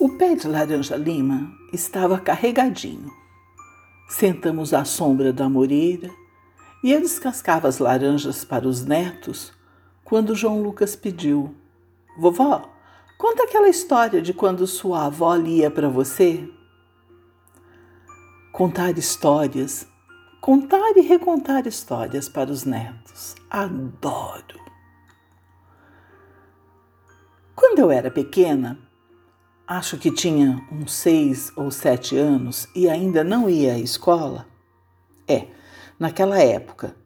O pé de laranja lima estava carregadinho. Sentamos à sombra da moreira e eu descascava as laranjas para os netos quando João Lucas pediu: Vovó, conta aquela história de quando sua avó lia para você. Contar histórias, contar e recontar histórias para os netos. Adoro! Quando eu era pequena, acho que tinha uns seis ou sete anos e ainda não ia à escola? É, naquela época,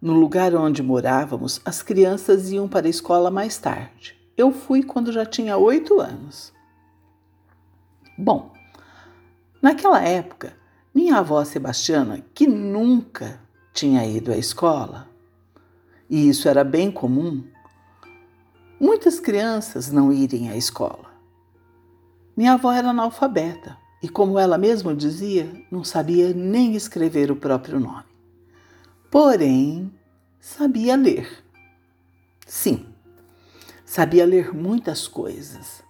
no lugar onde morávamos, as crianças iam para a escola mais tarde. Eu fui quando já tinha oito anos. Bom, naquela época, minha avó Sebastiana, que nunca tinha ido à escola, e isso era bem comum, muitas crianças não irem à escola. Minha avó era analfabeta e, como ela mesma dizia, não sabia nem escrever o próprio nome. Porém, sabia ler. Sim, sabia ler muitas coisas.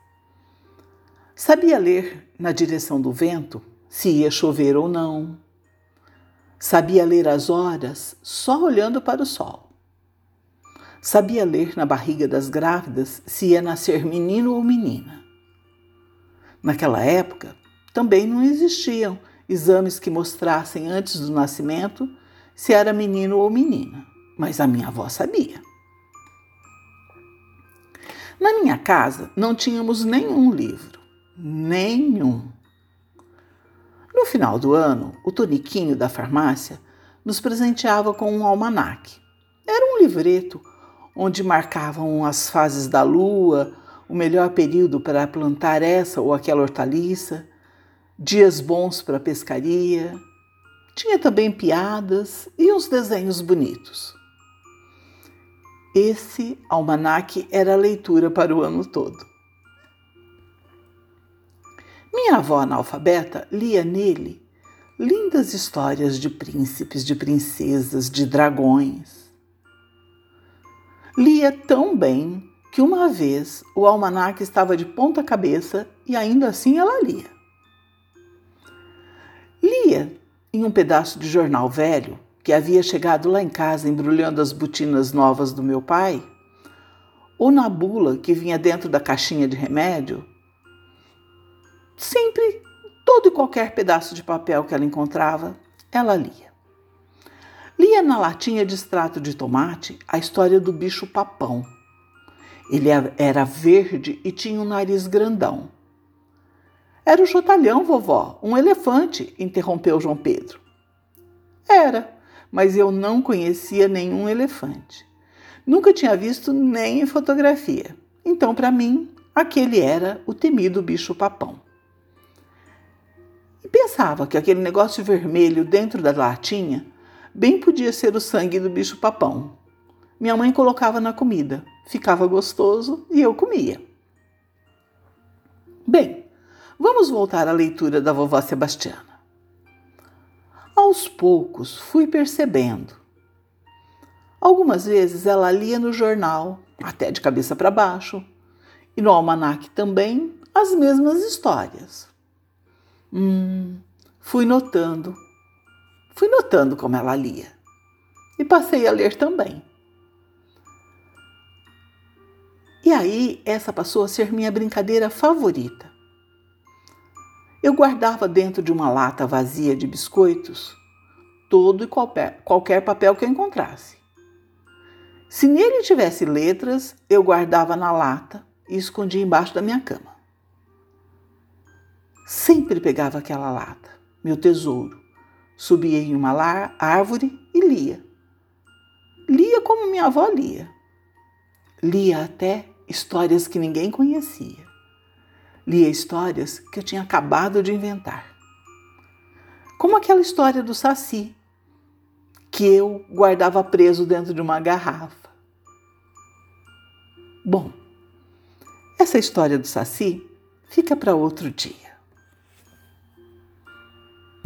Sabia ler na direção do vento, se ia chover ou não. Sabia ler as horas só olhando para o sol. Sabia ler na barriga das grávidas se ia nascer menino ou menina. Naquela época, também não existiam exames que mostrassem antes do nascimento se era menino ou menina, mas a minha avó sabia. Na minha casa não tínhamos nenhum livro, nenhum. No final do ano, o Toniquinho da farmácia nos presenteava com um almanaque. Era um livreto onde marcavam as fases da lua, o melhor período para plantar essa ou aquela hortaliça, dias bons para pescaria. Tinha também piadas e uns desenhos bonitos. Esse almanaque era a leitura para o ano todo. Minha avó analfabeta lia nele lindas histórias de príncipes, de princesas, de dragões. Lia tão bem que uma vez o almanaque estava de ponta cabeça e ainda assim ela lia. Lia em um pedaço de jornal velho que havia chegado lá em casa embrulhando as botinas novas do meu pai, ou na bula que vinha dentro da caixinha de remédio. Sempre, todo e qualquer pedaço de papel que ela encontrava, ela lia. Lia na latinha de extrato de tomate a história do bicho papão ele era verde e tinha um nariz grandão. Era o chotalhão, vovó, um elefante, interrompeu João Pedro. Era, mas eu não conhecia nenhum elefante. Nunca tinha visto nem em fotografia. Então, para mim, aquele era o temido bicho-papão. E pensava que aquele negócio vermelho dentro da latinha bem podia ser o sangue do bicho-papão. Minha mãe colocava na comida ficava gostoso e eu comia. Bem, vamos voltar à leitura da vovó Sebastiana. Aos poucos fui percebendo. Algumas vezes ela lia no jornal, até de cabeça para baixo, e no almanaque também as mesmas histórias. Hum, fui notando, fui notando como ela lia. E passei a ler também. E aí essa passou a ser minha brincadeira favorita. Eu guardava dentro de uma lata vazia de biscoitos todo e qualquer, papel que eu encontrasse. Se nele tivesse letras, eu guardava na lata e escondia embaixo da minha cama. Sempre pegava aquela lata, meu tesouro, subia em uma árvore e lia. Lia como minha avó lia. Lia até histórias que ninguém conhecia. Lia histórias que eu tinha acabado de inventar. Como aquela história do Saci, que eu guardava preso dentro de uma garrafa. Bom, essa história do Saci fica para outro dia.